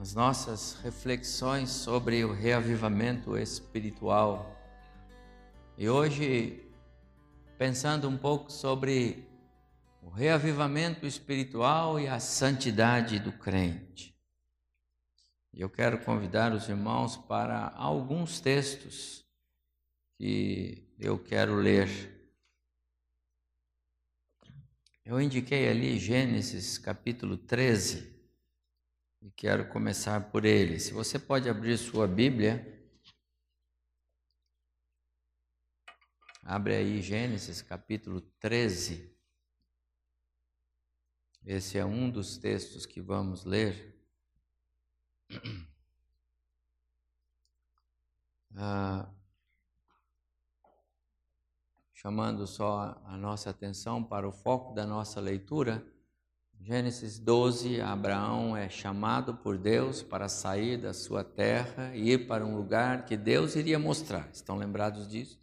as nossas reflexões sobre o reavivamento espiritual. E hoje, pensando um pouco sobre o reavivamento espiritual e a santidade do crente. Eu quero convidar os irmãos para alguns textos que eu quero ler. Eu indiquei ali Gênesis capítulo 13 e quero começar por ele. Se você pode abrir sua Bíblia, abre aí Gênesis capítulo 13. Esse é um dos textos que vamos ler. Ah, chamando só a nossa atenção para o foco da nossa leitura Gênesis 12, Abraão é chamado por Deus para sair da sua terra e ir para um lugar que Deus iria mostrar. Estão lembrados disso?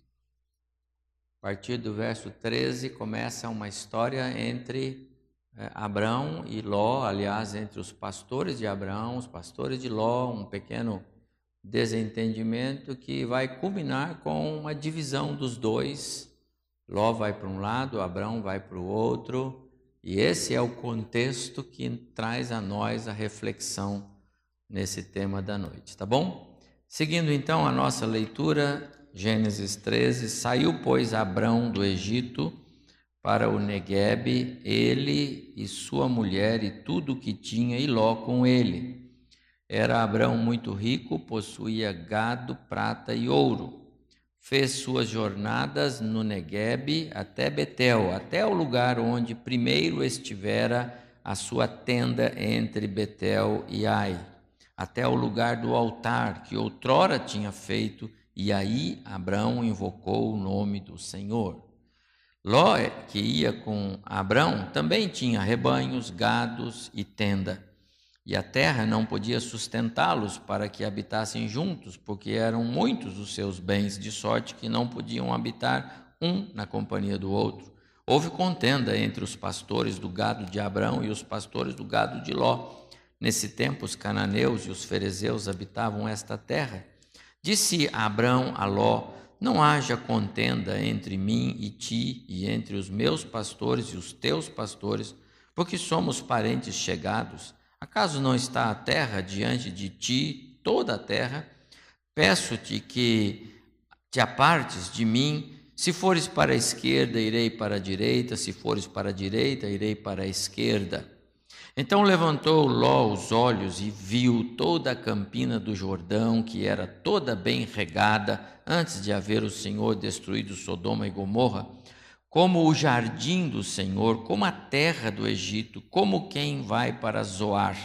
A partir do verso 13 começa uma história entre é, Abraão e Ló, aliás, entre os pastores de Abraão, os pastores de Ló, um pequeno desentendimento que vai culminar com uma divisão dos dois. Ló vai para um lado, Abraão vai para o outro. E esse é o contexto que traz a nós a reflexão nesse tema da noite, tá bom? Seguindo então a nossa leitura, Gênesis 13: Saiu, pois, Abrão do Egito para o Neguebe, ele e sua mulher e tudo o que tinha, e Ló com ele. Era Abrão muito rico, possuía gado, prata e ouro fez suas jornadas no Neguebe até Betel, até o lugar onde primeiro estivera a sua tenda entre Betel e Ai, até o lugar do altar que outrora tinha feito, e aí Abrão invocou o nome do Senhor. Ló, que ia com Abrão, também tinha rebanhos, gados e tenda e a terra não podia sustentá-los para que habitassem juntos, porque eram muitos os seus bens, de sorte que não podiam habitar um na companhia do outro. Houve contenda entre os pastores do gado de Abrão e os pastores do gado de Ló. Nesse tempo, os cananeus e os ferezeus habitavam esta terra. Disse Abrão a Ló: Não haja contenda entre mim e ti, e entre os meus pastores e os teus pastores, porque somos parentes chegados. Acaso não está a terra diante de ti, toda a terra? Peço-te que te apartes de mim. Se fores para a esquerda, irei para a direita, se fores para a direita, irei para a esquerda. Então levantou Ló os olhos e viu toda a campina do Jordão, que era toda bem regada, antes de haver o Senhor destruído Sodoma e Gomorra como o jardim do Senhor, como a terra do Egito, como quem vai para Zoar.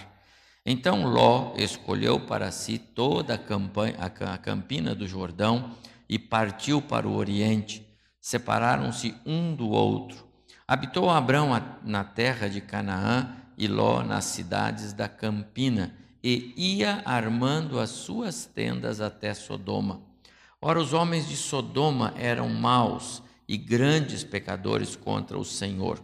Então Ló escolheu para si toda a, campina do Jordão e partiu para o oriente. Separaram-se um do outro. Habitou Abrão na terra de Canaã e Ló nas cidades da campina, e ia armando as suas tendas até Sodoma. Ora, os homens de Sodoma eram maus e grandes pecadores contra o Senhor.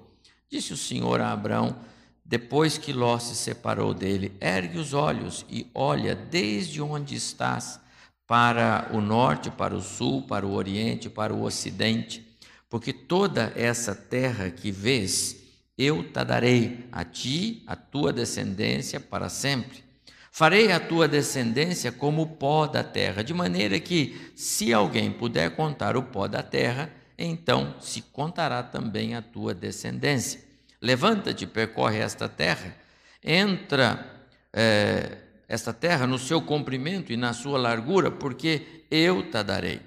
Disse o Senhor a Abraão, depois que Ló se separou dele: Ergue os olhos e olha desde onde estás, para o norte, para o sul, para o oriente, para o ocidente, porque toda essa terra que vês, eu te darei a ti, a tua descendência para sempre. Farei a tua descendência como o pó da terra, de maneira que, se alguém puder contar o pó da terra, então se contará também a tua descendência. Levanta-te, percorre esta terra, entra é, esta terra no seu comprimento e na sua largura, porque eu te darei.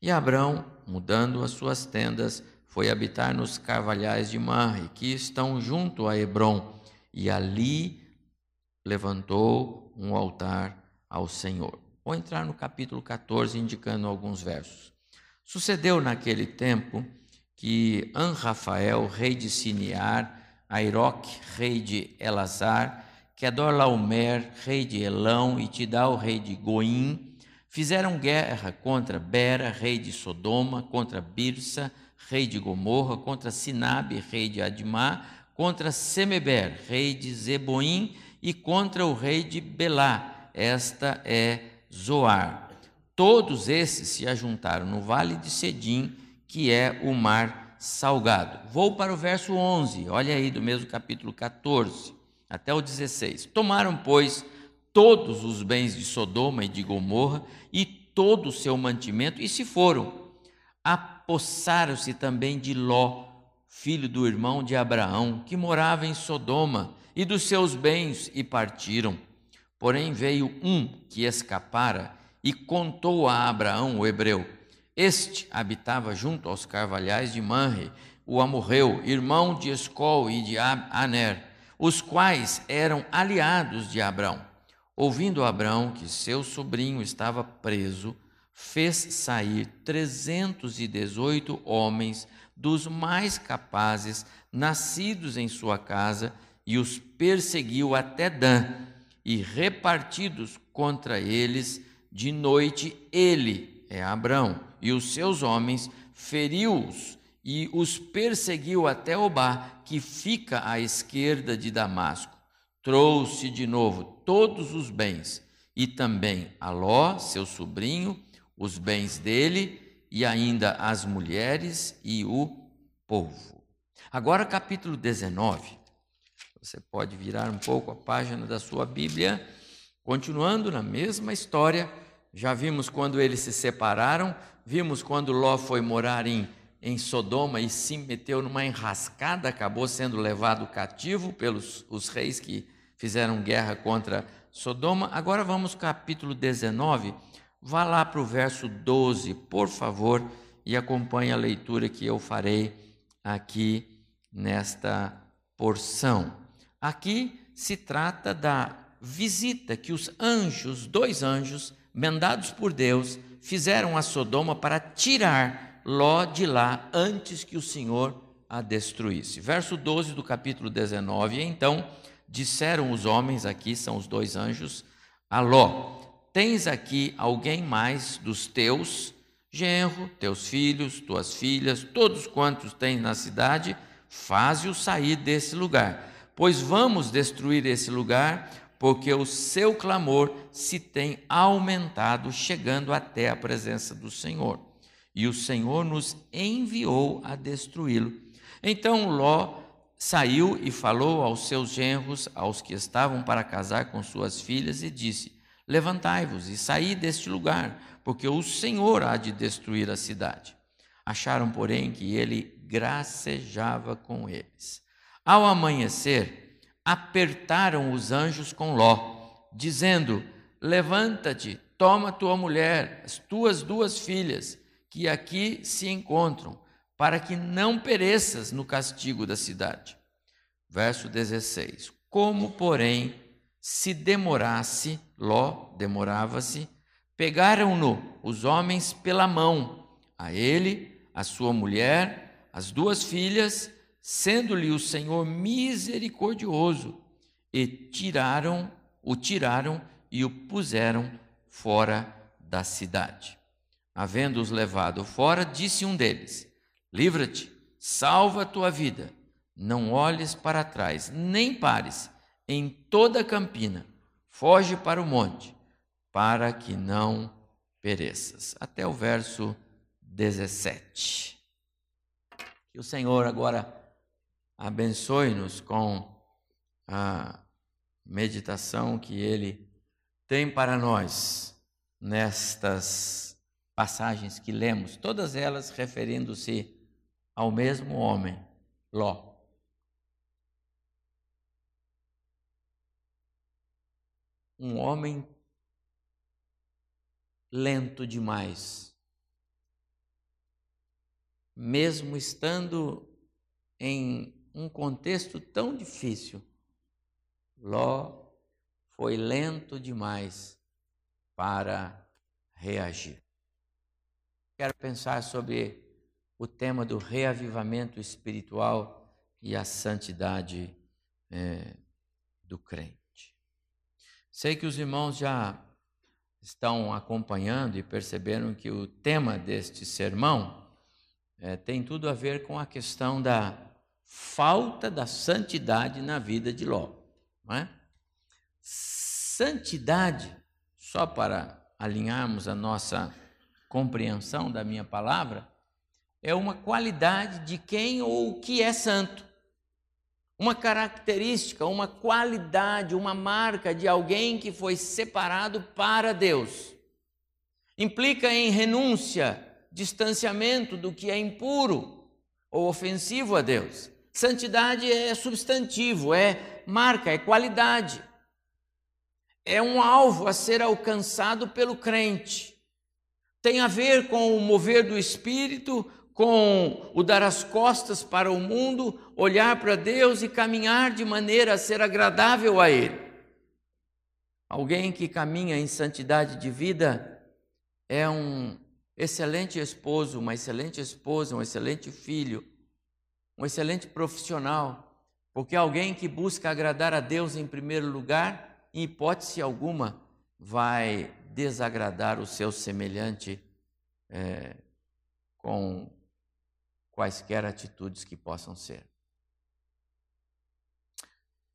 E Abraão, mudando as suas tendas, foi habitar nos carvalhais de Manre, que estão junto a Hebron, e ali levantou um altar ao Senhor. Vou entrar no capítulo 14, indicando alguns versos. Sucedeu naquele tempo que Anrafael, rei de Sinear, Airoque, rei de Elazar, Kedorlaomer, rei de Elão, e Tidal, rei de Goim, fizeram guerra contra Bera, rei de Sodoma, contra Birsa, rei de Gomorra, contra Sinabe, rei de Admá, contra Semeber, rei de Zeboim, e contra o rei de Belá. Esta é Zoar. Todos esses se ajuntaram no vale de Sedim, que é o mar salgado. Vou para o verso 11, olha aí, do mesmo capítulo 14 até o 16. Tomaram, pois, todos os bens de Sodoma e de Gomorra e todo o seu mantimento e se foram. Apossaram-se também de Ló, filho do irmão de Abraão, que morava em Sodoma, e dos seus bens e partiram. Porém veio um que escapara e contou a Abraão, o hebreu. Este habitava junto aos carvalhais de Manre, o amorreu, irmão de Escol e de Aner os quais eram aliados de Abraão. Ouvindo Abraão que seu sobrinho estava preso, fez sair trezentos e dezoito homens dos mais capazes, nascidos em sua casa, e os perseguiu até Dan, e repartidos contra eles de noite, ele, é Abraão, e os seus homens, feriu-os e os perseguiu até Obá, que fica à esquerda de Damasco. Trouxe de novo todos os bens, e também a Ló, seu sobrinho, os bens dele, e ainda as mulheres e o povo. Agora, capítulo 19. Você pode virar um pouco a página da sua Bíblia, continuando na mesma história. Já vimos quando eles se separaram, vimos quando Ló foi morar em em Sodoma e se meteu numa enrascada, acabou sendo levado cativo pelos os reis que fizeram guerra contra Sodoma. Agora vamos ao capítulo 19. Vá lá para o verso 12, por favor, e acompanhe a leitura que eu farei aqui nesta porção. Aqui se trata da visita que os anjos, dois anjos, mandados por Deus, fizeram a Sodoma para tirar Ló de lá antes que o Senhor a destruísse. Verso 12 do capítulo 19. Então disseram os homens, aqui são os dois anjos, a Ló: Tens aqui alguém mais dos teus, genro, teus filhos, tuas filhas, todos quantos tens na cidade, faze-os sair desse lugar, pois vamos destruir esse lugar, porque o seu clamor se tem aumentado, chegando até a presença do Senhor e o Senhor nos enviou a destruí-lo. Então Ló saiu e falou aos seus genros, aos que estavam para casar com suas filhas, e disse: Levantai-vos e saí deste lugar, porque o Senhor há de destruir a cidade. Acharam, porém, que ele gracejava com eles. Ao amanhecer, apertaram os anjos com Ló, dizendo: Levanta-te, toma tua mulher, as tuas duas filhas que aqui se encontram, para que não pereças no castigo da cidade. Verso 16: Como, porém, se demorasse, Ló demorava-se, pegaram-no os homens pela mão, a ele, a sua mulher, as duas filhas, sendo-lhe o Senhor misericordioso, e tiraram, o tiraram e o puseram fora da cidade. Havendo-os levado fora, disse um deles: Livra-te, salva a tua vida, não olhes para trás, nem pares em toda a campina, foge para o monte, para que não pereças. Até o verso 17. Que o Senhor agora abençoe-nos com a meditação que Ele tem para nós nestas passagens que lemos, todas elas referindo-se ao mesmo homem, Ló. Um homem lento demais. Mesmo estando em um contexto tão difícil, Ló foi lento demais para reagir. Quero pensar sobre o tema do reavivamento espiritual e a santidade é, do crente. Sei que os irmãos já estão acompanhando e perceberam que o tema deste sermão é, tem tudo a ver com a questão da falta da santidade na vida de Ló. É? Santidade, só para alinharmos a nossa compreensão da minha palavra, é uma qualidade de quem ou o que é santo. Uma característica, uma qualidade, uma marca de alguém que foi separado para Deus. Implica em renúncia, distanciamento do que é impuro ou ofensivo a Deus. Santidade é substantivo, é marca, é qualidade. É um alvo a ser alcançado pelo crente. Tem a ver com o mover do espírito, com o dar as costas para o mundo, olhar para Deus e caminhar de maneira a ser agradável a Ele. Alguém que caminha em santidade de vida é um excelente esposo, uma excelente esposa, um excelente filho, um excelente profissional, porque alguém que busca agradar a Deus em primeiro lugar, em hipótese alguma, vai desagradar o seu semelhante é, com quaisquer atitudes que possam ser.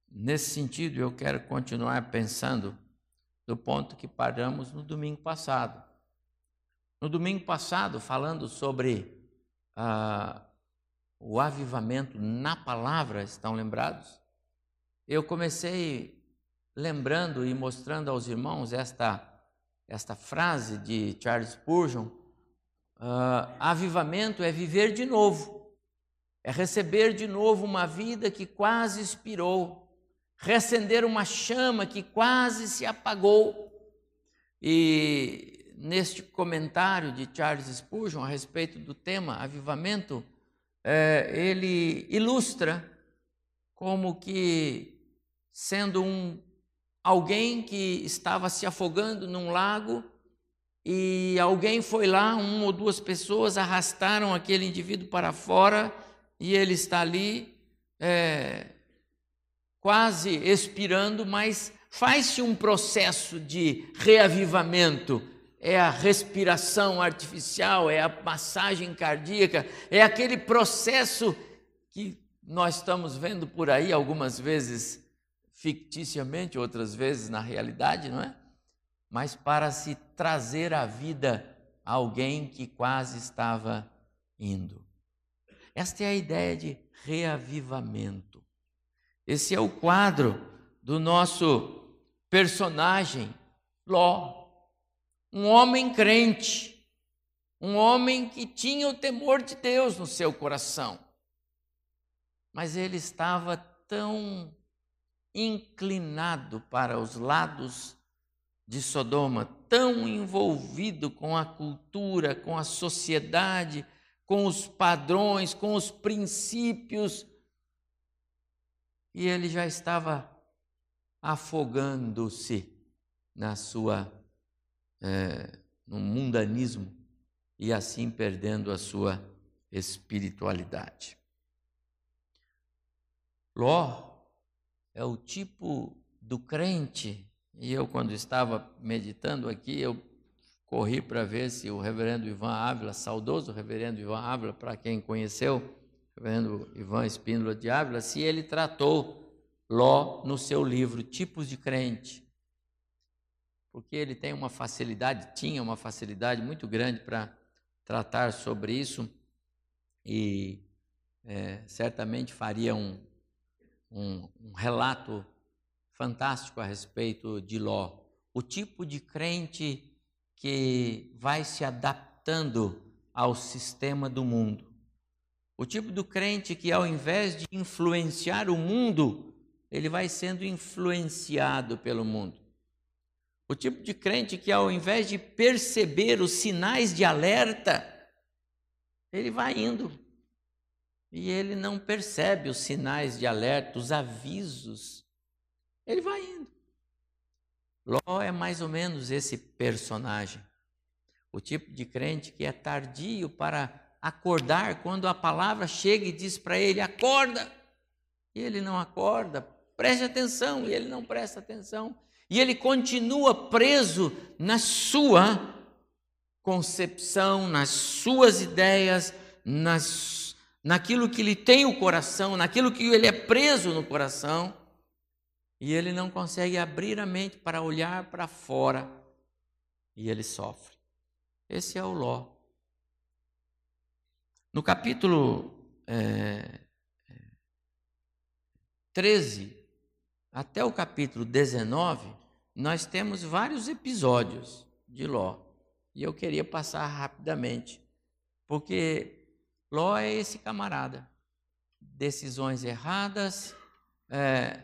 Nesse sentido, eu quero continuar pensando do ponto que paramos no domingo passado. No domingo passado, falando sobre ah, o avivamento na palavra, estão lembrados? Eu comecei lembrando e mostrando aos irmãos esta, esta frase de Charles Spurgeon, Uh, avivamento é viver de novo, é receber de novo uma vida que quase expirou, reacender uma chama que quase se apagou. E neste comentário de Charles Spurgeon a respeito do tema avivamento, é, ele ilustra como que sendo um alguém que estava se afogando num lago e alguém foi lá, uma ou duas pessoas arrastaram aquele indivíduo para fora e ele está ali é, quase expirando, mas faz-se um processo de reavivamento. É a respiração artificial, é a passagem cardíaca, é aquele processo que nós estamos vendo por aí algumas vezes ficticiamente, outras vezes na realidade, não é? mas para se trazer à vida alguém que quase estava indo. Esta é a ideia de reavivamento. Esse é o quadro do nosso personagem, Ló. Um homem crente, um homem que tinha o temor de Deus no seu coração. Mas ele estava tão inclinado para os lados de Sodoma, tão envolvido com a cultura, com a sociedade, com os padrões, com os princípios, e ele já estava afogando-se na sua é, no mundanismo e assim perdendo a sua espiritualidade. Ló é o tipo do crente e eu, quando estava meditando aqui, eu corri para ver se o reverendo Ivan Ávila, saudoso reverendo Ivan Ávila, para quem conheceu, reverendo Ivan Espíndola de Ávila, se ele tratou Ló no seu livro Tipos de Crente. Porque ele tem uma facilidade, tinha uma facilidade muito grande para tratar sobre isso e é, certamente faria um, um, um relato fantástico a respeito de Ló. O tipo de crente que vai se adaptando ao sistema do mundo. O tipo do crente que, ao invés de influenciar o mundo, ele vai sendo influenciado pelo mundo. O tipo de crente que, ao invés de perceber os sinais de alerta, ele vai indo. E ele não percebe os sinais de alerta, os avisos ele vai indo. Ló é mais ou menos esse personagem. O tipo de crente que é tardio para acordar quando a palavra chega e diz para ele: acorda. E ele não acorda, preste atenção, e ele não presta atenção. E ele continua preso na sua concepção, nas suas ideias, nas, naquilo que lhe tem o coração, naquilo que ele é preso no coração. E ele não consegue abrir a mente para olhar para fora. E ele sofre. Esse é o Ló. No capítulo é, 13 até o capítulo 19, nós temos vários episódios de Ló. E eu queria passar rapidamente, porque Ló é esse camarada. Decisões erradas, é,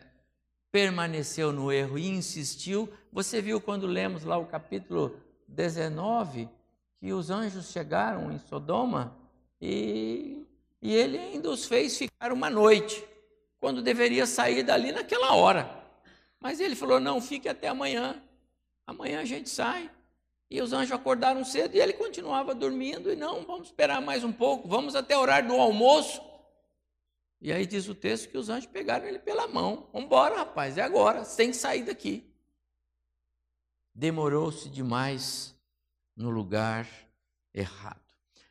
permaneceu no erro e insistiu. Você viu quando lemos lá o capítulo 19 que os anjos chegaram em Sodoma e, e ele ainda os fez ficar uma noite, quando deveria sair dali naquela hora. Mas ele falou: não, fique até amanhã. Amanhã a gente sai. E os anjos acordaram cedo e ele continuava dormindo. E não, vamos esperar mais um pouco, vamos até o horário do almoço. E aí diz o texto que os anjos pegaram ele pela mão. Vamos embora, rapaz, é agora, sem sair daqui. Demorou-se demais no lugar errado.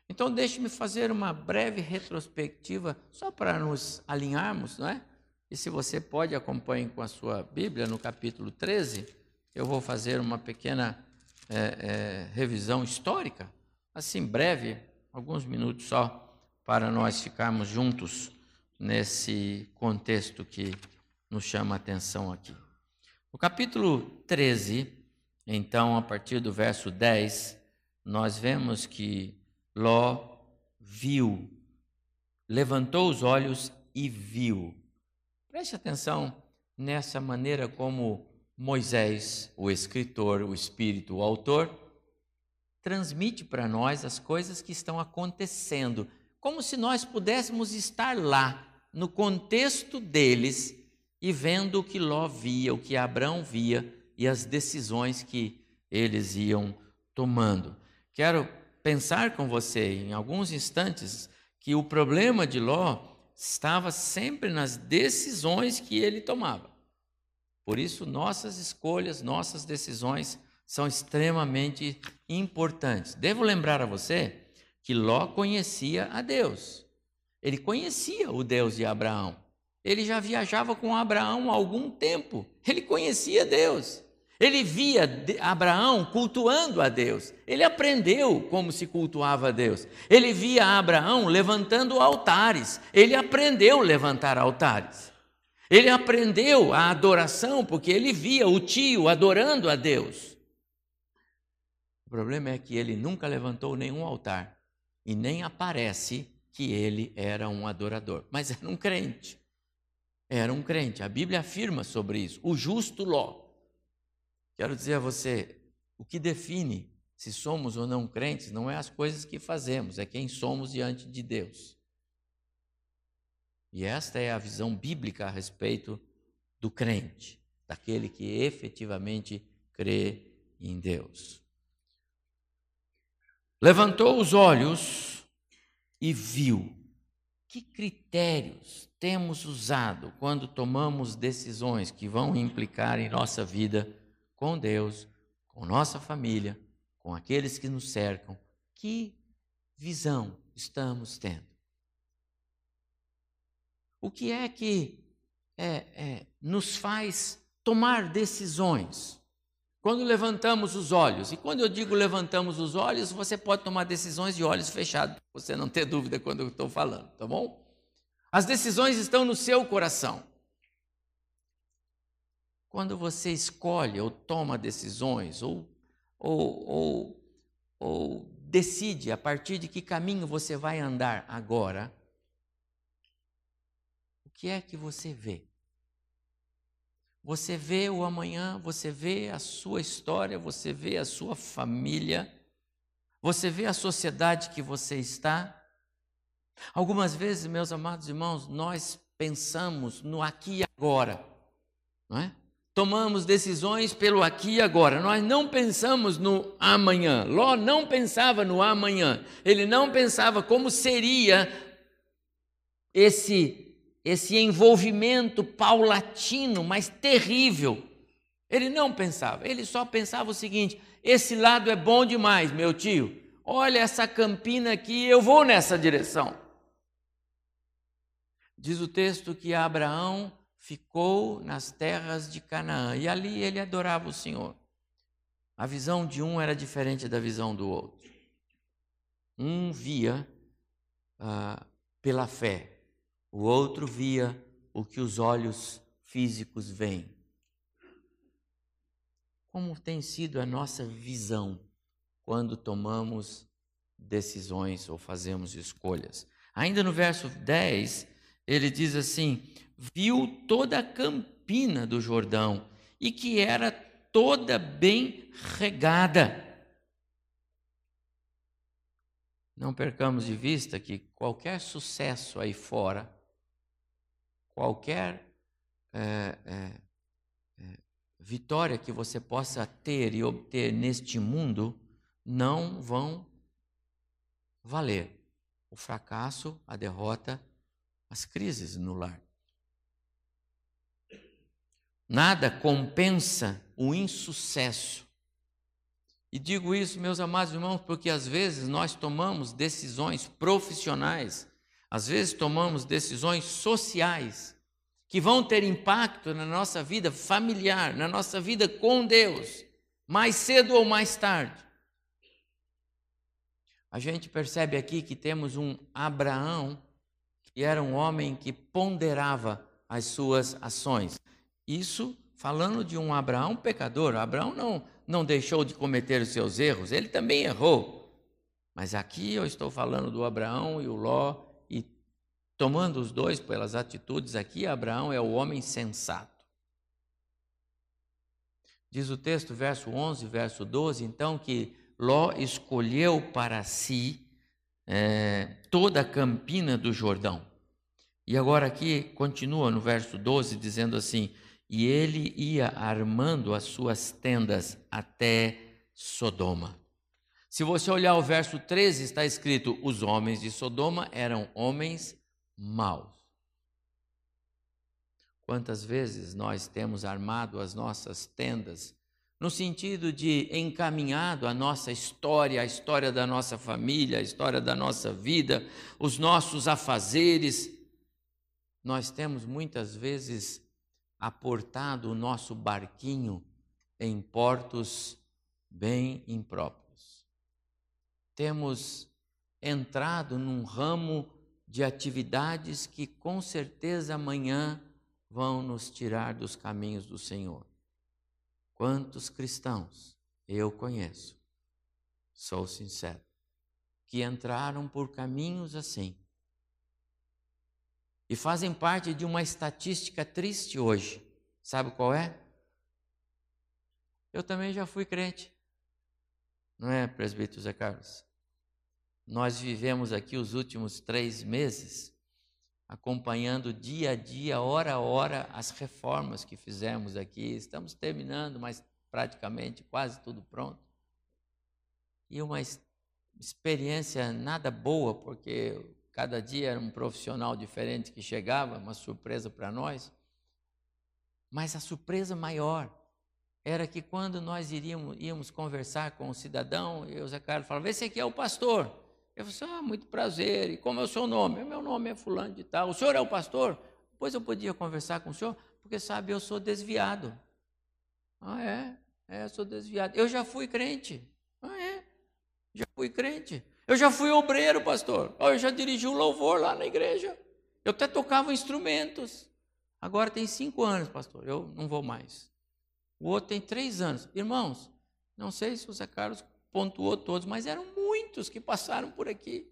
Então, deixe-me fazer uma breve retrospectiva, só para nos alinharmos, não é? E se você pode, acompanhe com a sua Bíblia, no capítulo 13, eu vou fazer uma pequena é, é, revisão histórica, assim, breve, alguns minutos só, para nós ficarmos juntos nesse contexto que nos chama a atenção aqui. No capítulo 13, então, a partir do verso 10, nós vemos que Ló viu, levantou os olhos e viu. Preste atenção nessa maneira como Moisés, o escritor, o espírito, o autor, transmite para nós as coisas que estão acontecendo, como se nós pudéssemos estar lá, no contexto deles, e vendo o que Ló via, o que Abraão via e as decisões que eles iam tomando. Quero pensar com você em alguns instantes que o problema de Ló estava sempre nas decisões que ele tomava. Por isso, nossas escolhas, nossas decisões são extremamente importantes. Devo lembrar a você que Ló conhecia a Deus. Ele conhecia o Deus de Abraão. Ele já viajava com Abraão há algum tempo. Ele conhecia Deus. Ele via Abraão cultuando a Deus. Ele aprendeu como se cultuava a Deus. Ele via Abraão levantando altares. Ele aprendeu levantar altares. Ele aprendeu a adoração porque ele via o tio adorando a Deus. O problema é que ele nunca levantou nenhum altar e nem aparece que ele era um adorador, mas era um crente. Era um crente. A Bíblia afirma sobre isso. O justo Ló Quero dizer a você, o que define se somos ou não crentes não é as coisas que fazemos, é quem somos diante de Deus. E esta é a visão bíblica a respeito do crente, daquele que efetivamente crê em Deus. Levantou os olhos e viu. Que critérios temos usado quando tomamos decisões que vão implicar em nossa vida com Deus, com nossa família, com aqueles que nos cercam. Que visão estamos tendo? O que é que é, é, nos faz tomar decisões? Quando levantamos os olhos, e quando eu digo levantamos os olhos, você pode tomar decisões de olhos fechados, você não ter dúvida quando eu estou falando, tá bom? As decisões estão no seu coração. Quando você escolhe ou toma decisões ou, ou, ou, ou decide a partir de que caminho você vai andar agora, o que é que você vê? Você vê o amanhã, você vê a sua história, você vê a sua família, você vê a sociedade que você está. Algumas vezes, meus amados irmãos, nós pensamos no aqui e agora, não é? Tomamos decisões pelo aqui e agora. Nós não pensamos no amanhã. Ló não pensava no amanhã. Ele não pensava como seria esse esse envolvimento paulatino, mas terrível. Ele não pensava, ele só pensava o seguinte: esse lado é bom demais, meu tio. Olha essa campina aqui, eu vou nessa direção. Diz o texto que Abraão ficou nas terras de Canaã e ali ele adorava o Senhor. A visão de um era diferente da visão do outro. Um via ah, pela fé, o outro via o que os olhos físicos veem. Como tem sido a nossa visão quando tomamos decisões ou fazemos escolhas? Ainda no verso 10, ele diz assim: viu toda a campina do Jordão e que era toda bem regada. Não percamos de vista que qualquer sucesso aí fora, qualquer é, é, é, vitória que você possa ter e obter neste mundo, não vão valer. O fracasso, a derrota, as crises no lar. Nada compensa o insucesso. E digo isso, meus amados irmãos, porque às vezes nós tomamos decisões profissionais, às vezes tomamos decisões sociais, que vão ter impacto na nossa vida familiar, na nossa vida com Deus, mais cedo ou mais tarde. A gente percebe aqui que temos um Abraão, que era um homem que ponderava as suas ações. Isso falando de um Abraão pecador. Abraão não, não deixou de cometer os seus erros, ele também errou. Mas aqui eu estou falando do Abraão e o Ló, e tomando os dois pelas atitudes, aqui Abraão é o homem sensato. Diz o texto, verso 11, verso 12, então, que Ló escolheu para si é, toda a campina do Jordão. E agora aqui continua no verso 12, dizendo assim: e ele ia armando as suas tendas até Sodoma. Se você olhar o verso 13, está escrito: os homens de Sodoma eram homens maus. Quantas vezes nós temos armado as nossas tendas no sentido de encaminhado a nossa história, a história da nossa família, a história da nossa vida, os nossos afazeres. Nós temos muitas vezes aportado o nosso barquinho em portos bem impróprios. Temos entrado num ramo de atividades que com certeza amanhã vão nos tirar dos caminhos do Senhor. Quantos cristãos eu conheço, sou sincero, que entraram por caminhos assim e fazem parte de uma estatística triste hoje. Sabe qual é? Eu também já fui crente. Não é, presbítero Zé Carlos? Nós vivemos aqui os últimos três meses acompanhando dia a dia, hora a hora, as reformas que fizemos aqui. Estamos terminando, mas praticamente quase tudo pronto. E uma experiência nada boa, porque Cada dia era um profissional diferente que chegava, uma surpresa para nós. Mas a surpresa maior era que quando nós iríamos, íamos conversar com o cidadão, e o Zé Carlos falava: Esse aqui é o pastor. Eu falei assim: Ah, muito prazer. E como é o seu nome? Meu nome é Fulano de Tal. O senhor é o pastor? Pois eu podia conversar com o senhor, porque sabe, eu sou desviado. Ah, é? É, eu sou desviado. Eu já fui crente. Ah, é? Já fui crente. Eu já fui obreiro, pastor. Eu já dirigi um louvor lá na igreja. Eu até tocava instrumentos. Agora tem cinco anos, pastor. Eu não vou mais. O outro tem três anos. Irmãos, não sei se o Zé Carlos pontuou todos, mas eram muitos que passaram por aqui.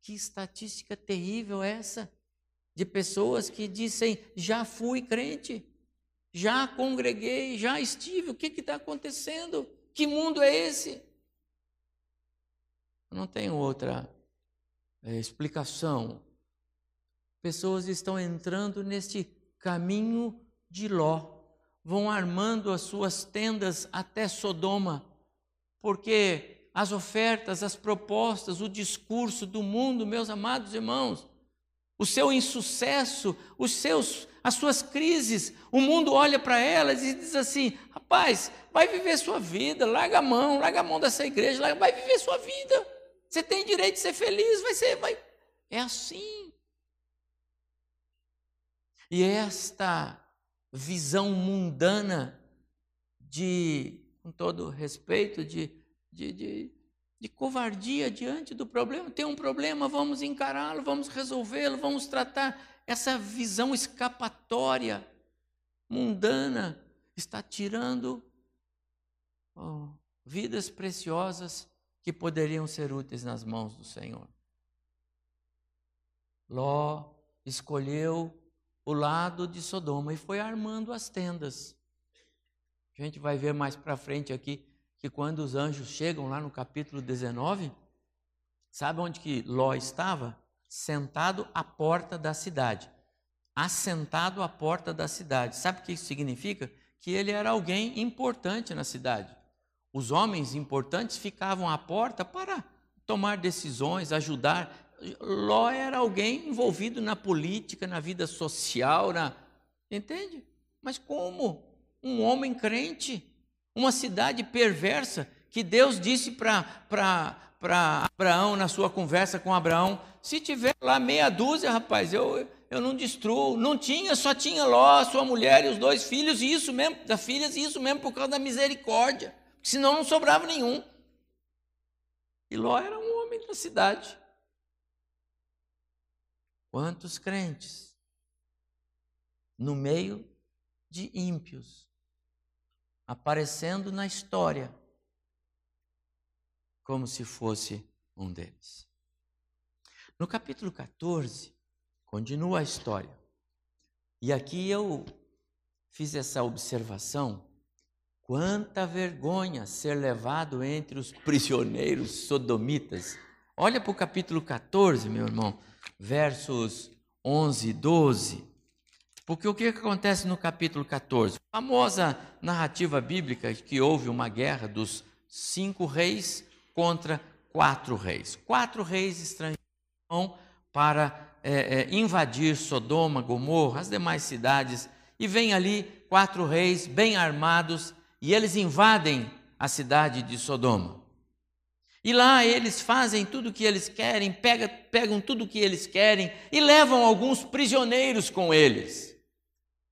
Que estatística terrível essa? De pessoas que dizem: já fui crente, já congreguei, já estive. O que está acontecendo? Que mundo é esse? Não tenho outra é, explicação. Pessoas estão entrando neste caminho de Ló. vão armando as suas tendas até Sodoma, porque as ofertas, as propostas, o discurso do mundo, meus amados irmãos, o seu insucesso, os seus, as suas crises, o mundo olha para elas e diz assim: rapaz, vai viver sua vida, larga a mão, larga a mão dessa igreja, larga, vai viver sua vida. Você tem direito de ser feliz, vai ser, vai. É assim. E esta visão mundana de, com todo respeito, de, de, de, de covardia diante do problema. Tem um problema, vamos encará-lo, vamos resolvê-lo, vamos tratar. Essa visão escapatória, mundana, está tirando oh, vidas preciosas que poderiam ser úteis nas mãos do Senhor. Ló escolheu o lado de Sodoma e foi armando as tendas. A gente vai ver mais para frente aqui que quando os anjos chegam lá no capítulo 19, sabe onde que Ló estava? Sentado à porta da cidade. Assentado à porta da cidade. Sabe o que isso significa? Que ele era alguém importante na cidade. Os homens importantes ficavam à porta para tomar decisões, ajudar. Ló era alguém envolvido na política, na vida social, na... entende? Mas como? Um homem crente, uma cidade perversa, que Deus disse para Abraão, na sua conversa com Abraão: se tiver lá meia dúzia, rapaz, eu, eu não destruo. Não tinha, só tinha Ló, sua mulher e os dois filhos, e isso mesmo, das filhas, e isso mesmo por causa da misericórdia. Senão não sobrava nenhum. E Ló era um homem da cidade. Quantos crentes no meio de ímpios, aparecendo na história como se fosse um deles. No capítulo 14, continua a história. E aqui eu fiz essa observação. Quanta vergonha ser levado entre os prisioneiros sodomitas. Olha para o capítulo 14, meu irmão versos 11 e 12. Porque o que acontece no capítulo 14? A famosa narrativa bíblica que houve uma guerra dos cinco reis contra quatro reis. Quatro reis estrangeiros para é, é, invadir Sodoma, Gomorra, as demais cidades, e vem ali quatro reis bem armados e eles invadem a cidade de Sodoma. E lá eles fazem tudo o que eles querem, pegam, pegam tudo o que eles querem e levam alguns prisioneiros com eles.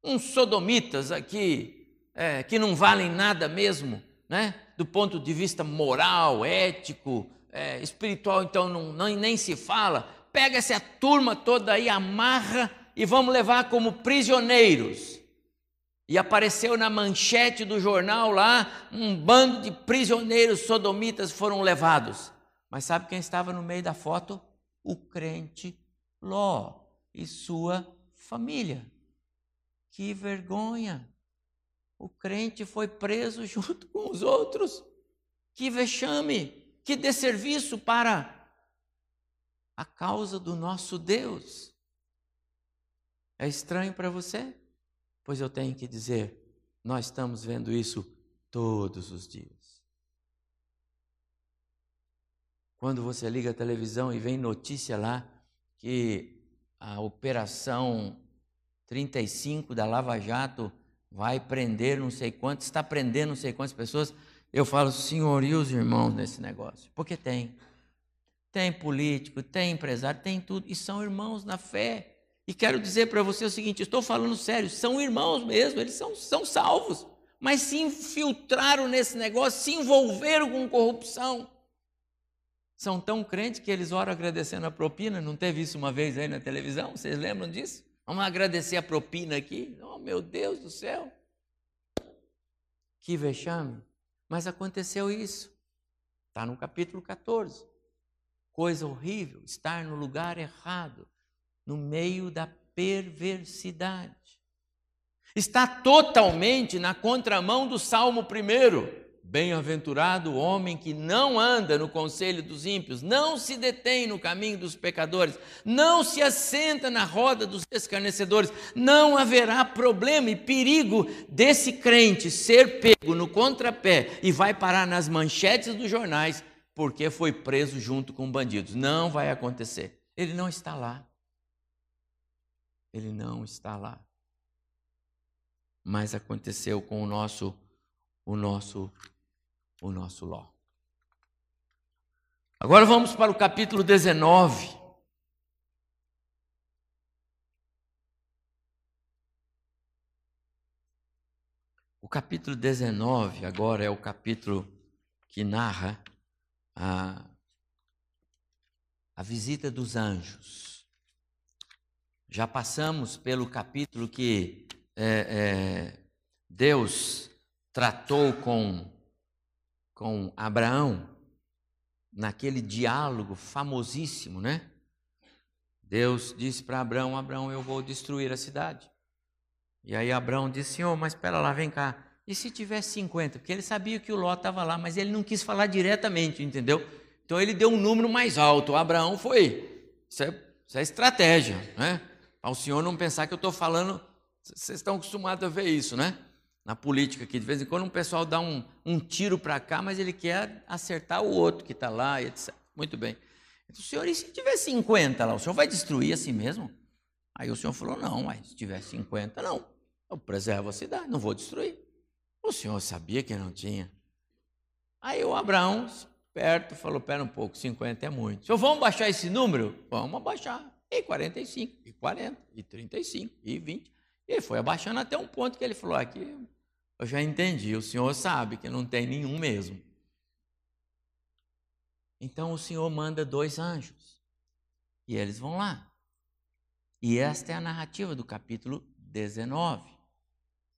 Uns sodomitas aqui, é, que não valem nada mesmo, né? do ponto de vista moral, ético, é, espiritual, então não, não, nem se fala. Pega essa turma toda aí, amarra e vamos levar como prisioneiros. E apareceu na manchete do jornal lá, um bando de prisioneiros sodomitas foram levados. Mas sabe quem estava no meio da foto? O crente Ló e sua família. Que vergonha! O crente foi preso junto com os outros. Que vexame! Que desserviço para a causa do nosso Deus. É estranho para você? Pois eu tenho que dizer, nós estamos vendo isso todos os dias. Quando você liga a televisão e vem notícia lá que a operação 35 da Lava Jato vai prender não sei quantos, está prendendo não sei quantas pessoas, eu falo, senhor, e os irmãos nesse negócio? Porque tem. Tem político, tem empresário, tem tudo, e são irmãos na fé. E quero dizer para você o seguinte: estou falando sério, são irmãos mesmo, eles são, são salvos, mas se infiltraram nesse negócio, se envolveram com corrupção. São tão crentes que eles oram agradecendo a propina. Não teve isso uma vez aí na televisão? Vocês lembram disso? Vamos agradecer a propina aqui? Oh, meu Deus do céu! Que vexame! Mas aconteceu isso. Está no capítulo 14. Coisa horrível, estar no lugar errado no meio da perversidade. Está totalmente na contramão do Salmo 1. Bem-aventurado o homem que não anda no conselho dos ímpios, não se detém no caminho dos pecadores, não se assenta na roda dos escarnecedores. Não haverá problema e perigo desse crente ser pego no contrapé e vai parar nas manchetes dos jornais porque foi preso junto com bandidos. Não vai acontecer. Ele não está lá. Ele não está lá. Mas aconteceu com o nosso o nosso o nosso Ló. Agora vamos para o capítulo 19. O capítulo 19 agora é o capítulo que narra a, a visita dos anjos. Já passamos pelo capítulo que é, é, Deus tratou com com Abraão, naquele diálogo famosíssimo, né? Deus disse para Abraão: Abraão, eu vou destruir a cidade. E aí Abraão disse: Senhor, mas espera lá, vem cá. E se tivesse 50? Porque ele sabia que o Ló estava lá, mas ele não quis falar diretamente, entendeu? Então ele deu um número mais alto. Abraão foi. Isso é, isso é estratégia, né? Para o senhor não pensar que eu estou falando. Vocês estão acostumados a ver isso, né? na política aqui. De vez em quando um pessoal dá um, um tiro para cá, mas ele quer acertar o outro que está lá, etc. Muito bem. Então, o senhor, e se tiver 50 lá, o senhor vai destruir assim mesmo? Aí o senhor falou: não, mas se tiver 50, não. Eu preservo a cidade, não vou destruir. O senhor sabia que não tinha. Aí o Abraão, perto, falou: pera um pouco, 50 é muito. Senhor, vamos baixar esse número? Vamos abaixar. E 45, e 40, e 35, e 20. E foi abaixando até um ponto que ele falou: aqui eu já entendi, o Senhor sabe que não tem nenhum mesmo. Então o Senhor manda dois anjos e eles vão lá. E esta é a narrativa do capítulo 19.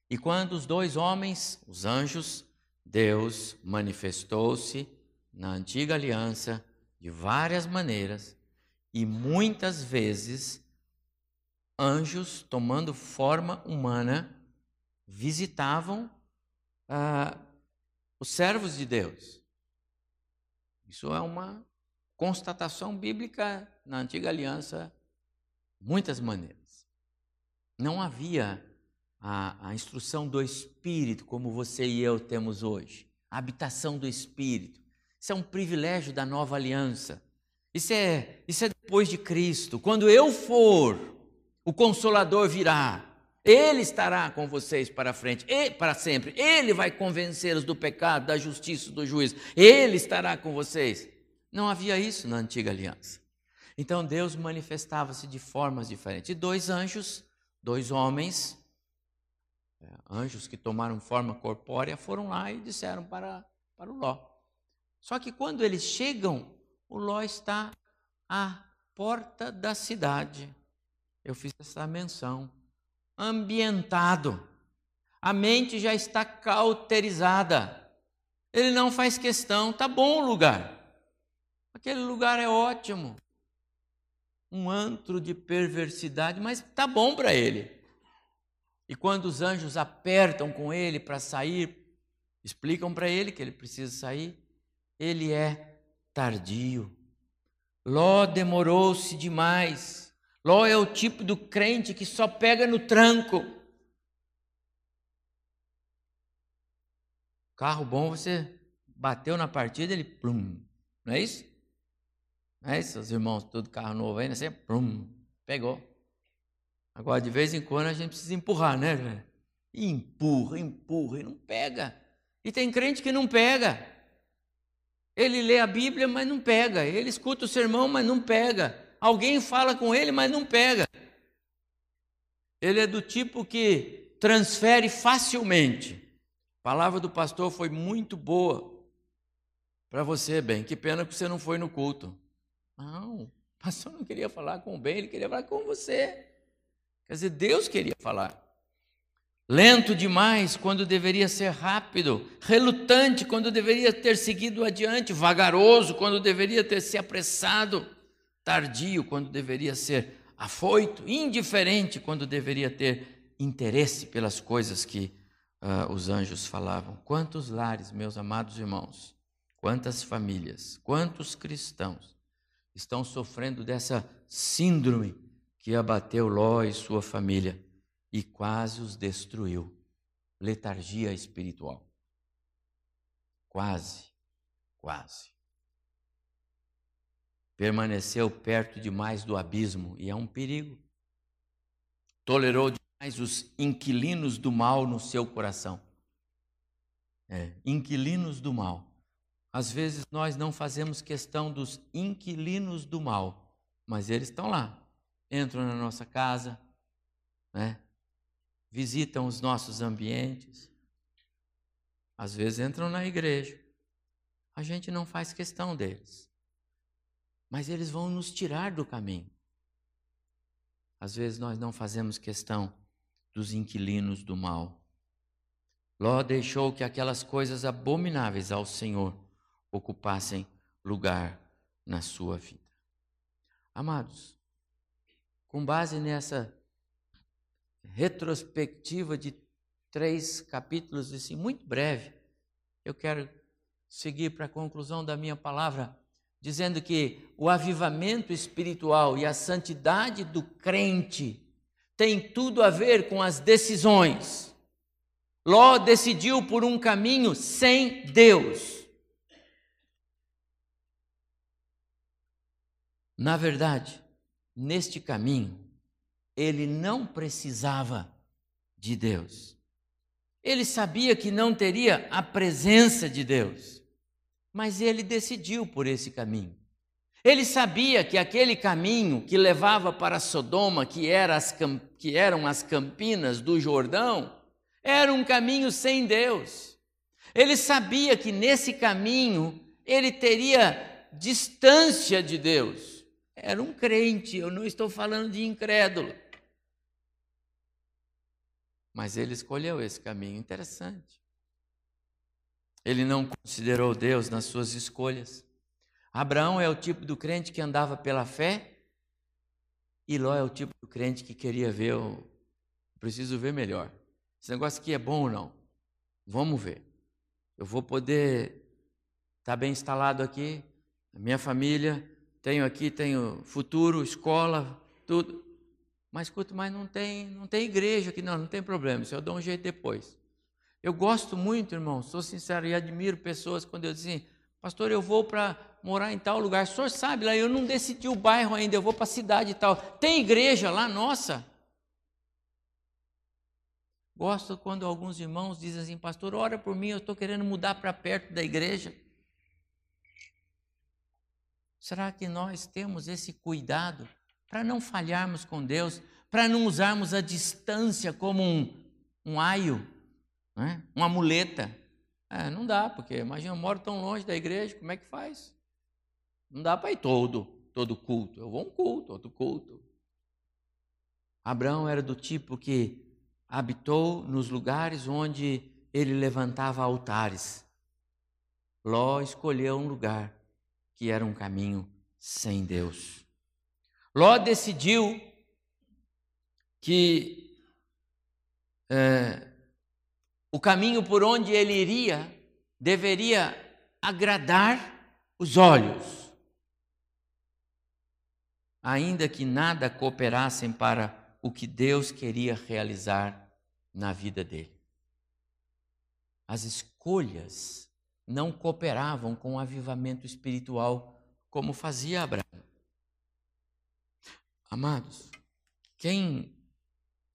E quando os dois homens, os anjos, Deus manifestou-se na antiga aliança de várias maneiras e muitas vezes anjos tomando forma humana visitavam ah, os servos de Deus. Isso é uma constatação bíblica na antiga aliança, muitas maneiras. Não havia a, a instrução do Espírito como você e eu temos hoje, a habitação do Espírito. Isso é um privilégio da nova aliança. Isso é, isso é depois de Cristo. Quando eu for, o Consolador virá. Ele estará com vocês para frente, e para sempre. Ele vai convencê-los do pecado, da justiça, do juízo. Ele estará com vocês. Não havia isso na antiga aliança. Então Deus manifestava-se de formas diferentes. E dois anjos, dois homens, é, anjos que tomaram forma corpórea, foram lá e disseram para, para o Ló. Só que quando eles chegam, o Ló está à porta da cidade. Eu fiz essa menção ambientado. A mente já está cauterizada. Ele não faz questão, tá bom o lugar. Aquele lugar é ótimo. Um antro de perversidade, mas tá bom para ele. E quando os anjos apertam com ele para sair, explicam para ele que ele precisa sair, ele é tardio. Ló demorou-se demais. Ló é o tipo do crente que só pega no tranco. Carro bom, você bateu na partida, ele plum. Não é isso? Não é isso, os irmãos, tudo carro novo aí? Você plum, pegou. Agora, de vez em quando, a gente precisa empurrar, né, velho? empurra, empurra e não pega. E tem crente que não pega. Ele lê a Bíblia, mas não pega. Ele escuta o sermão, mas não pega. Alguém fala com ele, mas não pega. Ele é do tipo que transfere facilmente. A palavra do pastor foi muito boa para você, bem. Que pena que você não foi no culto. Não, o pastor não queria falar com o bem, ele queria falar com você. Quer dizer, Deus queria falar. Lento demais quando deveria ser rápido, relutante quando deveria ter seguido adiante, vagaroso quando deveria ter se apressado tardio quando deveria ser afoito, indiferente quando deveria ter interesse pelas coisas que uh, os anjos falavam: quantos lares, meus amados irmãos, quantas famílias, quantos cristãos estão sofrendo dessa síndrome que abateu Ló e sua família e quase os destruiu letargia espiritual. Quase, quase. Permaneceu perto demais do abismo e é um perigo. Tolerou demais os inquilinos do mal no seu coração. É, inquilinos do mal. Às vezes nós não fazemos questão dos inquilinos do mal, mas eles estão lá. Entram na nossa casa, né? Visitam os nossos ambientes, às vezes entram na igreja. A gente não faz questão deles, mas eles vão nos tirar do caminho. Às vezes nós não fazemos questão dos inquilinos do mal. Ló deixou que aquelas coisas abomináveis ao Senhor ocupassem lugar na sua vida. Amados, com base nessa retrospectiva de três capítulos, assim, muito breve. Eu quero seguir para a conclusão da minha palavra, dizendo que o avivamento espiritual e a santidade do crente tem tudo a ver com as decisões. Ló decidiu por um caminho sem Deus. Na verdade, neste caminho, ele não precisava de Deus. Ele sabia que não teria a presença de Deus, mas ele decidiu por esse caminho. Ele sabia que aquele caminho que levava para Sodoma, que, era as, que eram as campinas do Jordão, era um caminho sem Deus. Ele sabia que nesse caminho ele teria distância de Deus. Era um crente, eu não estou falando de incrédulo. Mas ele escolheu esse caminho interessante. Ele não considerou Deus nas suas escolhas. Abraão é o tipo do crente que andava pela fé, e Ló é o tipo do crente que queria ver o. Preciso ver melhor. Esse negócio aqui é bom ou não? Vamos ver. Eu vou poder estar tá bem instalado aqui, minha família, tenho aqui, tenho futuro, escola, tudo. Mas escuta, mas não tem, não tem igreja aqui, não, não tem problema, isso eu dou um jeito depois. Eu gosto muito, irmão, sou sincero e admiro pessoas quando eu assim, pastor, eu vou para morar em tal lugar. O senhor sabe lá, eu não decidi o bairro ainda, eu vou para a cidade e tal. Tem igreja lá, nossa. Gosto quando alguns irmãos dizem assim, pastor, ora por mim, eu estou querendo mudar para perto da igreja. Será que nós temos esse cuidado para não falharmos com Deus, para não usarmos a distância como um, um aio, né? uma muleta. É, não dá, porque imagina, eu moro tão longe da igreja, como é que faz? Não dá para ir todo, todo culto. Eu vou um culto, outro culto. Abraão era do tipo que habitou nos lugares onde ele levantava altares. Ló escolheu um lugar que era um caminho sem Deus. Ló decidiu que é, o caminho por onde ele iria deveria agradar os olhos, ainda que nada cooperassem para o que Deus queria realizar na vida dele. As escolhas não cooperavam com o avivamento espiritual como fazia Abraão. Amados, quem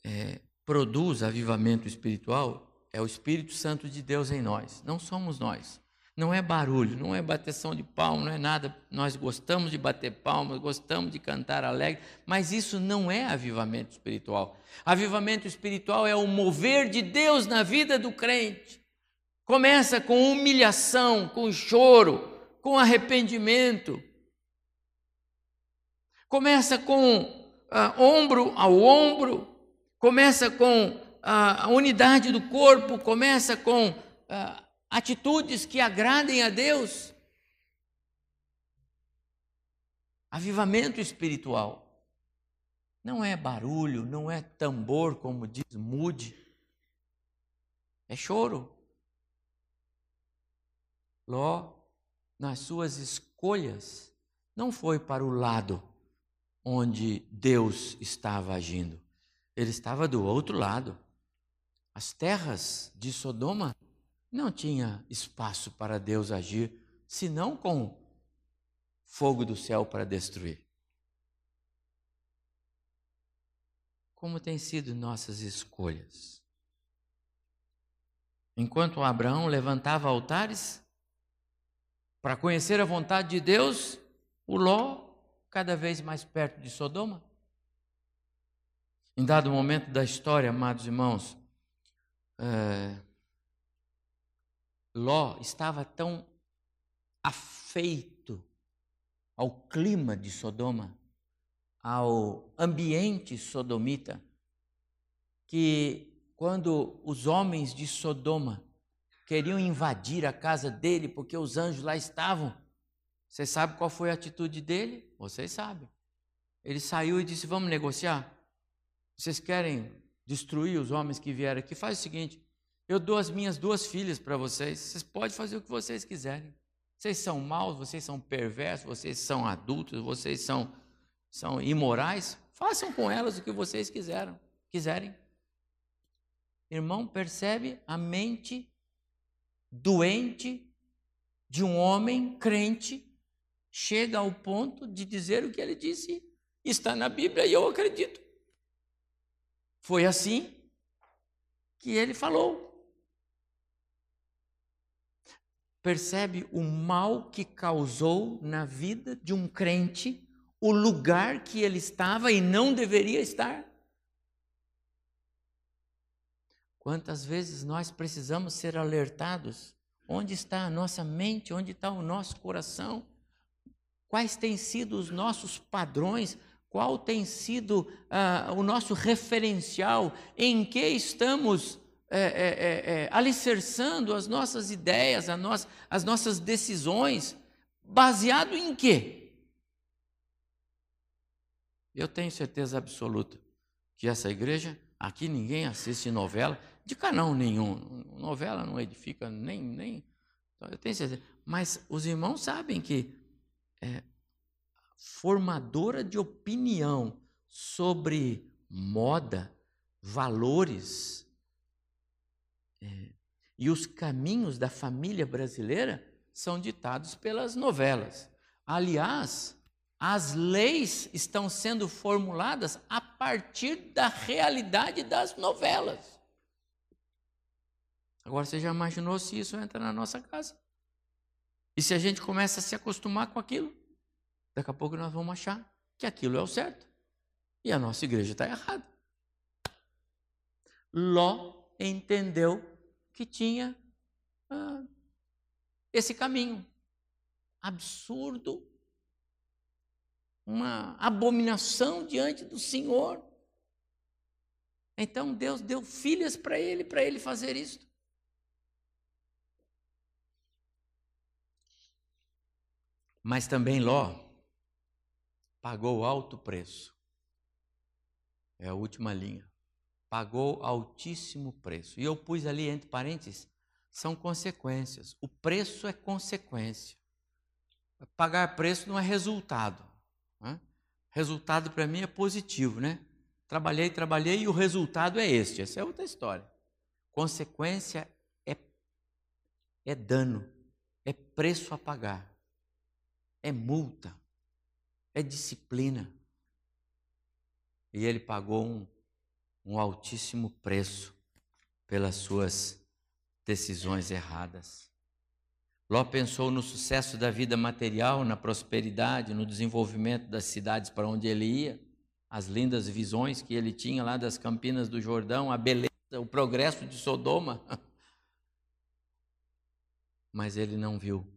é, produz avivamento espiritual é o Espírito Santo de Deus em nós, não somos nós. Não é barulho, não é bateção de palma, não é nada. Nós gostamos de bater palmas, gostamos de cantar alegre, mas isso não é avivamento espiritual. Avivamento espiritual é o mover de Deus na vida do crente. Começa com humilhação, com choro, com arrependimento, começa com ah, ombro ao ombro, começa com ah, a unidade do corpo, começa com ah, atitudes que agradem a Deus. Avivamento espiritual. Não é barulho, não é tambor, como diz Mude. é choro. Ló, nas suas escolhas, não foi para o lado onde Deus estava agindo. Ele estava do outro lado. As terras de Sodoma não tinha espaço para Deus agir, senão com fogo do céu para destruir. Como têm sido nossas escolhas? Enquanto Abraão levantava altares para conhecer a vontade de Deus, o Ló cada vez mais perto de Sodoma. Em dado momento da história, amados irmãos, é, Ló estava tão afeito ao clima de Sodoma, ao ambiente sodomita, que quando os homens de Sodoma queriam invadir a casa dele, porque os anjos lá estavam, você sabe qual foi a atitude dele? Vocês sabem. Ele saiu e disse: Vamos negociar? Vocês querem destruir os homens que vieram aqui? Faz o seguinte: eu dou as minhas duas filhas para vocês. Vocês podem fazer o que vocês quiserem. Vocês são maus, vocês são perversos, vocês são adultos, vocês são, são imorais. Façam com elas o que vocês quiseram, quiserem. Irmão, percebe a mente doente de um homem crente chega ao ponto de dizer o que ele disse. Está na Bíblia e eu acredito. Foi assim que ele falou. Percebe o mal que causou na vida de um crente, o lugar que ele estava e não deveria estar? Quantas vezes nós precisamos ser alertados? Onde está a nossa mente? Onde está o nosso coração? Quais têm sido os nossos padrões, qual tem sido uh, o nosso referencial, em que estamos é, é, é, alicerçando as nossas ideias, no as nossas decisões, baseado em quê? Eu tenho certeza absoluta que essa igreja, aqui ninguém assiste novela, de canal nenhum, novela não edifica nem, nem, eu tenho certeza, mas os irmãos sabem que é, formadora de opinião sobre moda, valores é, e os caminhos da família brasileira são ditados pelas novelas. Aliás, as leis estão sendo formuladas a partir da realidade das novelas. Agora, você já imaginou se isso entra na nossa casa? E se a gente começa a se acostumar com aquilo? Daqui a pouco nós vamos achar que aquilo é o certo. E a nossa igreja está errada. Ló entendeu que tinha ah, esse caminho absurdo, uma abominação diante do Senhor. Então Deus deu filhas para ele, para ele fazer isso. Mas também Ló pagou alto preço. É a última linha. Pagou altíssimo preço. E eu pus ali entre parênteses, são consequências. O preço é consequência. Pagar preço não é resultado. Né? Resultado para mim é positivo, né? Trabalhei, trabalhei e o resultado é este. Essa é outra história. Consequência é, é dano, é preço a pagar, é multa é disciplina. E ele pagou um, um altíssimo preço pelas suas decisões erradas. Ló pensou no sucesso da vida material, na prosperidade, no desenvolvimento das cidades para onde ele ia, as lindas visões que ele tinha lá das campinas do Jordão, a beleza, o progresso de Sodoma. Mas ele não viu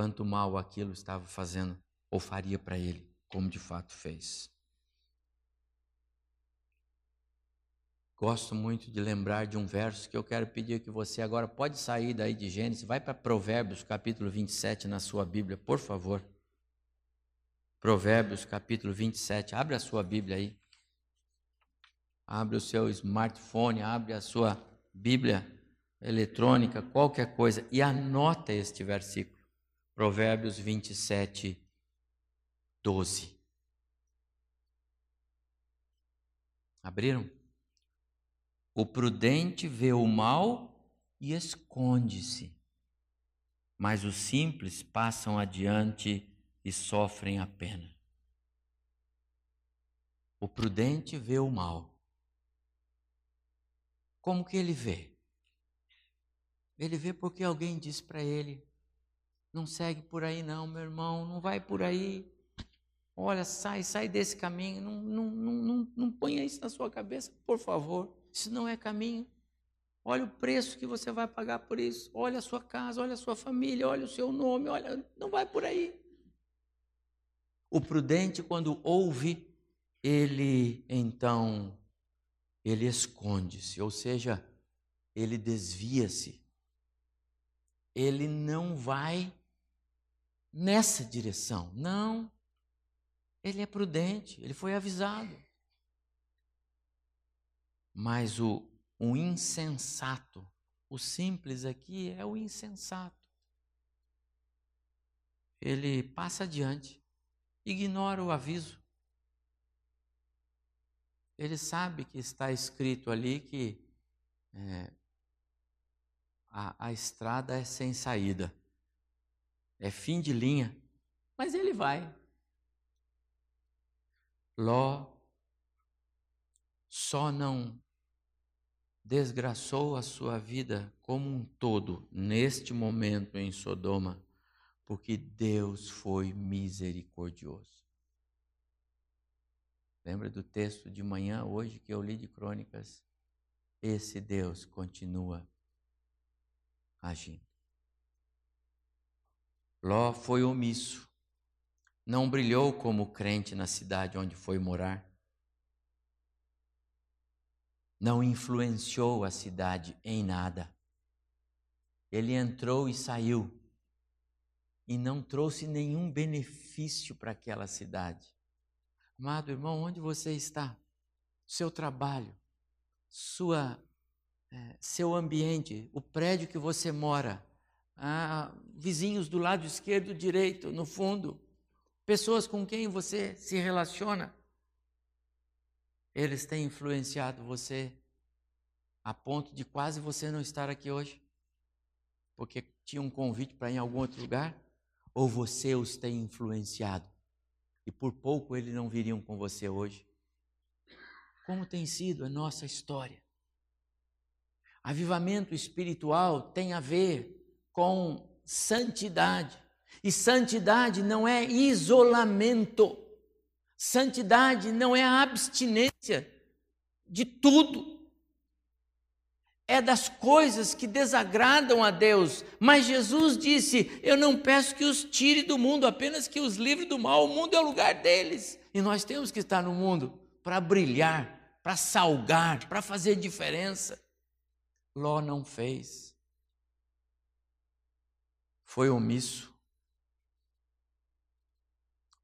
quanto mal aquilo estava fazendo ou faria para ele, como de fato fez. Gosto muito de lembrar de um verso que eu quero pedir que você agora pode sair daí de Gênesis, vai para Provérbios, capítulo 27 na sua Bíblia, por favor. Provérbios, capítulo 27. Abre a sua Bíblia aí. Abre o seu smartphone, abre a sua Bíblia eletrônica, qualquer coisa, e anota este versículo. Provérbios 27, 12. Abriram? O prudente vê o mal e esconde-se, mas os simples passam adiante e sofrem a pena. O prudente vê o mal. Como que ele vê? Ele vê porque alguém diz para ele: não segue por aí, não, meu irmão, não vai por aí. Olha, sai, sai desse caminho, não, não, não, não, não ponha isso na sua cabeça, por favor. Isso não é caminho. Olha o preço que você vai pagar por isso. Olha a sua casa, olha a sua família, olha o seu nome, olha, não vai por aí. O prudente, quando ouve, ele então ele esconde-se, ou seja, ele desvia-se. Ele não vai nessa direção. Não. Ele é prudente, ele foi avisado. Mas o, o insensato, o simples aqui é o insensato. Ele passa adiante, ignora o aviso. Ele sabe que está escrito ali que é, a, a estrada é sem saída, é fim de linha, mas ele vai. Ló só não desgraçou a sua vida como um todo neste momento em Sodoma, porque Deus foi misericordioso. Lembra do texto de manhã, hoje, que eu li de Crônicas? Esse Deus continua agindo. Ló foi omisso não brilhou como crente na cidade onde foi morar. Não influenciou a cidade em nada. Ele entrou e saiu e não trouxe nenhum benefício para aquela cidade. Amado irmão, onde você está? Seu trabalho, sua, é, seu ambiente, o prédio que você mora, ah, vizinhos do lado esquerdo, direito, no fundo pessoas com quem você se relaciona, eles têm influenciado você a ponto de quase você não estar aqui hoje? Porque tinha um convite para ir em algum outro lugar? Ou você os tem influenciado e por pouco eles não viriam com você hoje? Como tem sido a nossa história? Avivamento espiritual tem a ver com santidade. E santidade não é isolamento. Santidade não é abstinência de tudo. É das coisas que desagradam a Deus. Mas Jesus disse: Eu não peço que os tire do mundo, apenas que os livre do mal. O mundo é o lugar deles. E nós temos que estar no mundo para brilhar, para salgar, para fazer diferença. Ló não fez. Foi omisso.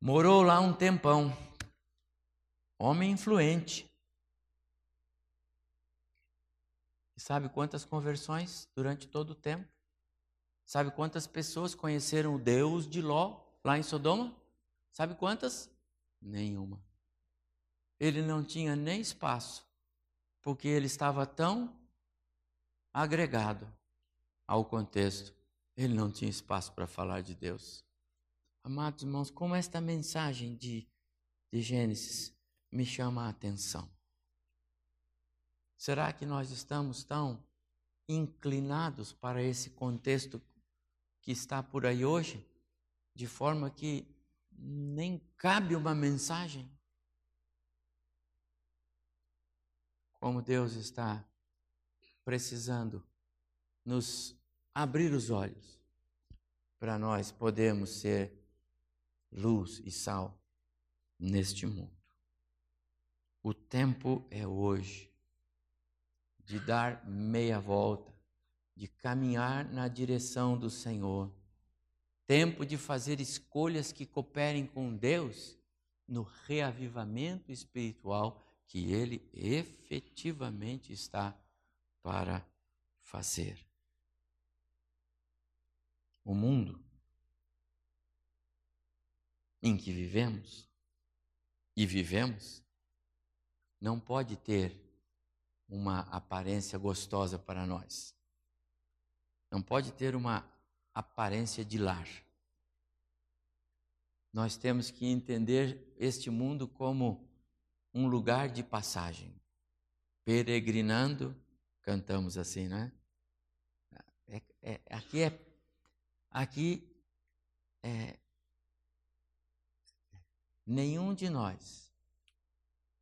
Morou lá um tempão. Homem influente. E sabe quantas conversões durante todo o tempo? Sabe quantas pessoas conheceram o Deus de Ló lá em Sodoma? Sabe quantas? Nenhuma. Ele não tinha nem espaço, porque ele estava tão agregado ao contexto. Ele não tinha espaço para falar de Deus. Amados irmãos, como esta mensagem de, de Gênesis me chama a atenção. Será que nós estamos tão inclinados para esse contexto que está por aí hoje, de forma que nem cabe uma mensagem? Como Deus está precisando nos abrir os olhos para nós podermos ser luz e sal neste mundo. O tempo é hoje de dar meia volta, de caminhar na direção do Senhor. Tempo de fazer escolhas que cooperem com Deus no reavivamento espiritual que Ele efetivamente está para fazer. O mundo em que vivemos e vivemos não pode ter uma aparência gostosa para nós. Não pode ter uma aparência de lar. Nós temos que entender este mundo como um lugar de passagem. Peregrinando, cantamos assim, né? É, é, aqui é, aqui é, nenhum de nós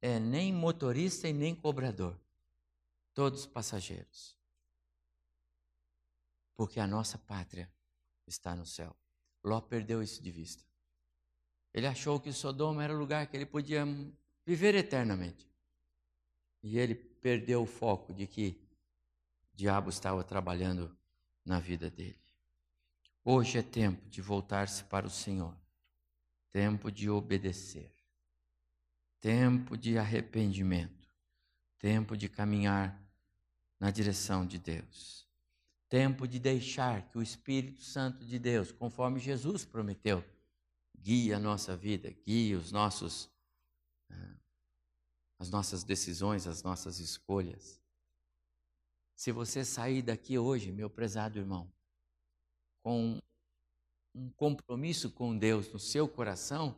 é nem motorista e nem cobrador, todos passageiros. Porque a nossa pátria está no céu. Ló perdeu isso de vista. Ele achou que Sodoma era o lugar que ele podia viver eternamente. E ele perdeu o foco de que o diabo estava trabalhando na vida dele. Hoje é tempo de voltar-se para o Senhor, tempo de obedecer, tempo de arrependimento, tempo de caminhar na direção de Deus, tempo de deixar que o Espírito Santo de Deus, conforme Jesus prometeu, guie a nossa vida, guie os nossos ah, as nossas decisões, as nossas escolhas. Se você sair daqui hoje, meu prezado irmão, com um compromisso com Deus no seu coração,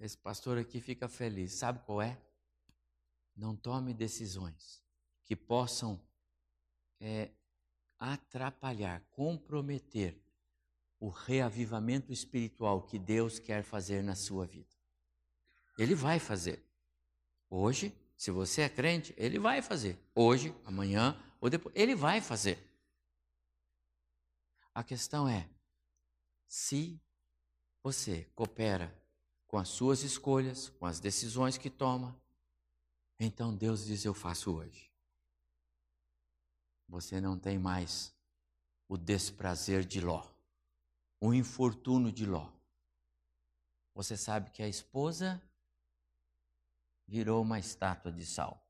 esse pastor aqui fica feliz. Sabe qual é? Não tome decisões que possam é, atrapalhar, comprometer o reavivamento espiritual que Deus quer fazer na sua vida. Ele vai fazer. Hoje, se você é crente, ele vai fazer. Hoje, amanhã ou depois, ele vai fazer. A questão é: se você coopera com as suas escolhas, com as decisões que toma, então Deus diz: Eu faço hoje. Você não tem mais o desprazer de Ló, o infortúnio de Ló. Você sabe que a esposa virou uma estátua de sal.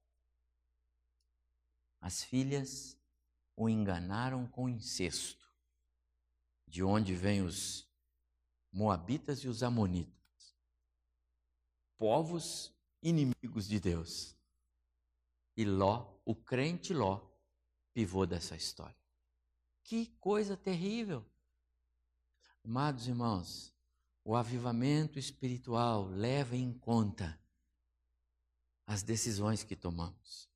As filhas o enganaram com incesto, de onde vêm os Moabitas e os Amonitas, povos inimigos de Deus. E Ló, o crente Ló, pivô dessa história. Que coisa terrível! Amados irmãos, o avivamento espiritual leva em conta as decisões que tomamos.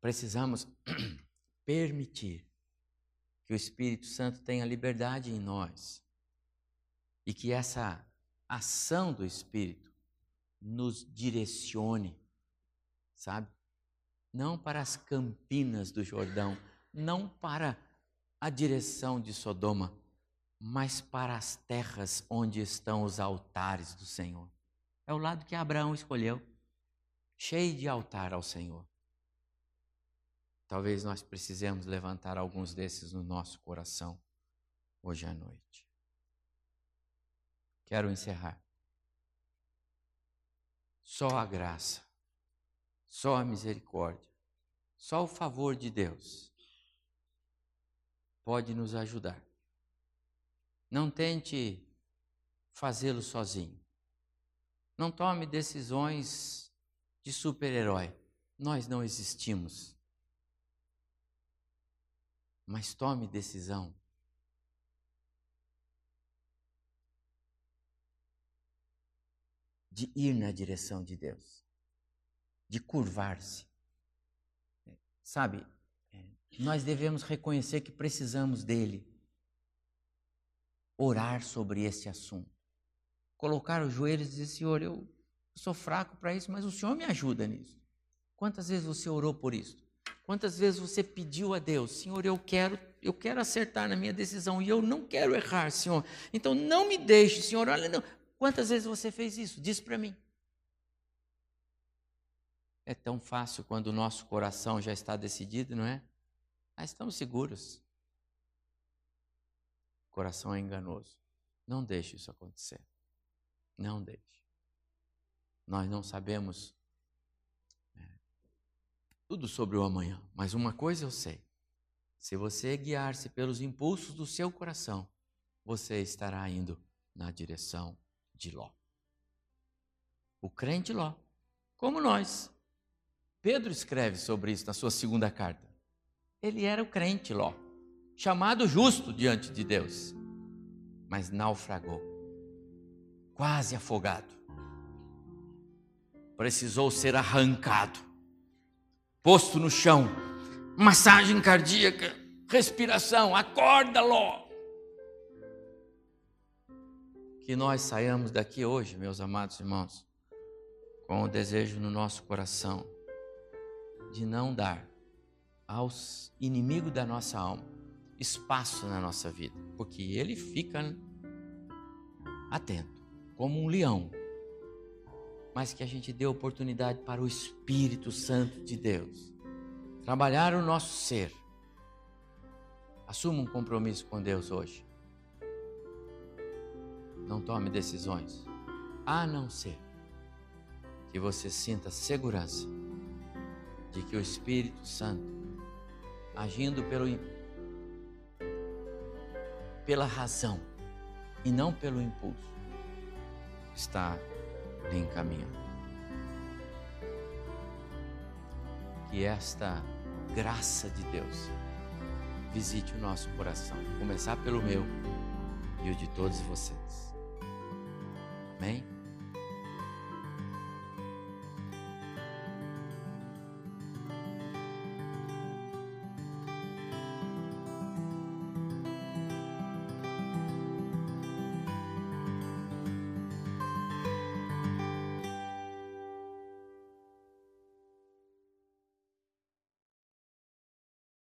Precisamos permitir que o Espírito Santo tenha liberdade em nós e que essa ação do Espírito nos direcione, sabe? Não para as campinas do Jordão, não para a direção de Sodoma, mas para as terras onde estão os altares do Senhor. É o lado que Abraão escolheu, cheio de altar ao Senhor. Talvez nós precisemos levantar alguns desses no nosso coração hoje à noite. Quero encerrar. Só a graça, só a misericórdia, só o favor de Deus pode nos ajudar. Não tente fazê-lo sozinho. Não tome decisões de super-herói. Nós não existimos. Mas tome decisão de ir na direção de Deus, de curvar-se. Sabe, é, nós devemos reconhecer que precisamos dele, orar sobre esse assunto colocar os joelhos e dizer: Senhor, eu sou fraco para isso, mas o Senhor me ajuda nisso. Quantas vezes você orou por isso? Quantas vezes você pediu a Deus, Senhor, eu quero, eu quero acertar na minha decisão e eu não quero errar, Senhor. Então não me deixe, Senhor. Olha, não. Quantas vezes você fez isso? Diz para mim. É tão fácil quando o nosso coração já está decidido, não é? Mas estamos seguros. O coração é enganoso. Não deixe isso acontecer. Não deixe. Nós não sabemos tudo sobre o amanhã, mas uma coisa eu sei: se você guiar-se pelos impulsos do seu coração, você estará indo na direção de Ló. O crente Ló, como nós. Pedro escreve sobre isso na sua segunda carta. Ele era o crente Ló, chamado justo diante de Deus, mas naufragou, quase afogado. Precisou ser arrancado, posto no chão, massagem cardíaca, respiração, acorda, Ló. Que nós saiamos daqui hoje, meus amados irmãos, com o desejo no nosso coração de não dar aos inimigos da nossa alma espaço na nossa vida, porque ele fica atento, como um leão, mas que a gente dê oportunidade para o Espírito Santo de Deus trabalhar o nosso ser. Assuma um compromisso com Deus hoje. Não tome decisões, a não ser que você sinta segurança de que o Espírito Santo, agindo pelo, pela razão e não pelo impulso, está lhe encaminhando. Que esta graça de Deus visite o nosso coração, começar pelo meu e o de todos vocês. Amém?